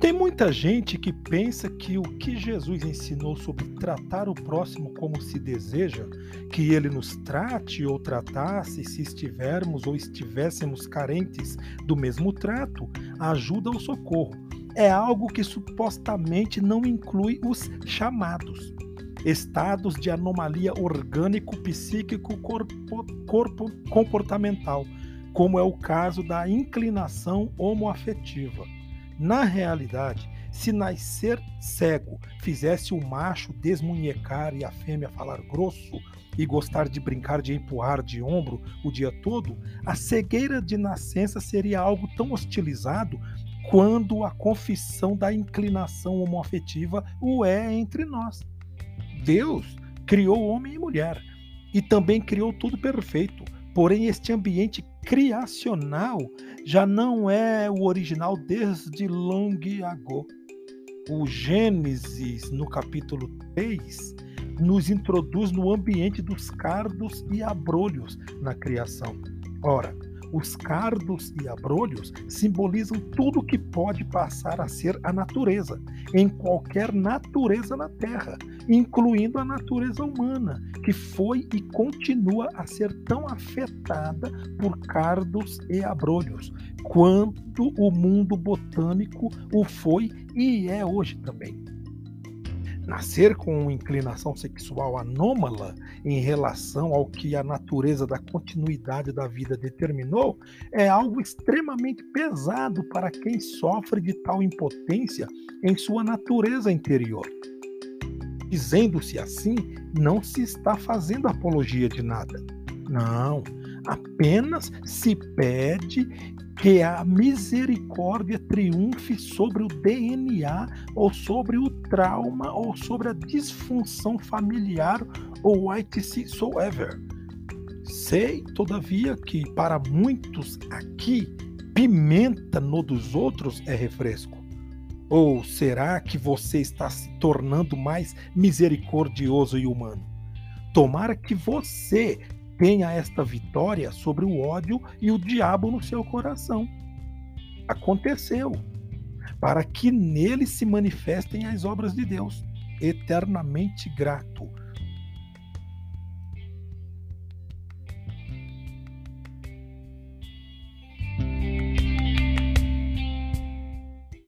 Tem muita gente que pensa que o que Jesus ensinou sobre tratar o próximo como se deseja, que ele nos trate ou tratasse se estivermos ou estivéssemos carentes do mesmo trato, ajuda ao socorro. É algo que supostamente não inclui os chamados estados de anomalia orgânico, psíquico, corpo, corpo comportamental, como é o caso da inclinação homoafetiva. Na realidade, se nascer cego fizesse o macho desmunhecar e a fêmea falar grosso e gostar de brincar de empurrar de ombro o dia todo, a cegueira de nascença seria algo tão hostilizado quando a confissão da inclinação homoafetiva o é entre nós. Deus criou homem e mulher e também criou tudo perfeito. Porém, este ambiente criacional já não é o original desde long ago. O Gênesis, no capítulo 3, nos introduz no ambiente dos cardos e abrolhos na criação. Ora, os cardos e abrolhos simbolizam tudo que pode passar a ser a natureza, em qualquer natureza na Terra, incluindo a natureza humana, que foi e continua a ser tão afetada por cardos e abrolhos, quanto o mundo botânico o foi e é hoje também. Nascer com inclinação sexual anômala em relação ao que a natureza da continuidade da vida determinou é algo extremamente pesado para quem sofre de tal impotência em sua natureza interior. Dizendo-se assim, não se está fazendo apologia de nada. Não, apenas se pede que a misericórdia triunfe sobre o DNA ou sobre o trauma ou sobre a disfunção familiar ou whatsoever. Sei, todavia, que para muitos aqui, pimenta no dos outros é refresco. Ou será que você está se tornando mais misericordioso e humano? Tomara que você tenha esta vitória sobre o ódio e o diabo no seu coração. Aconteceu, para que nele se manifestem as obras de Deus. Eternamente grato.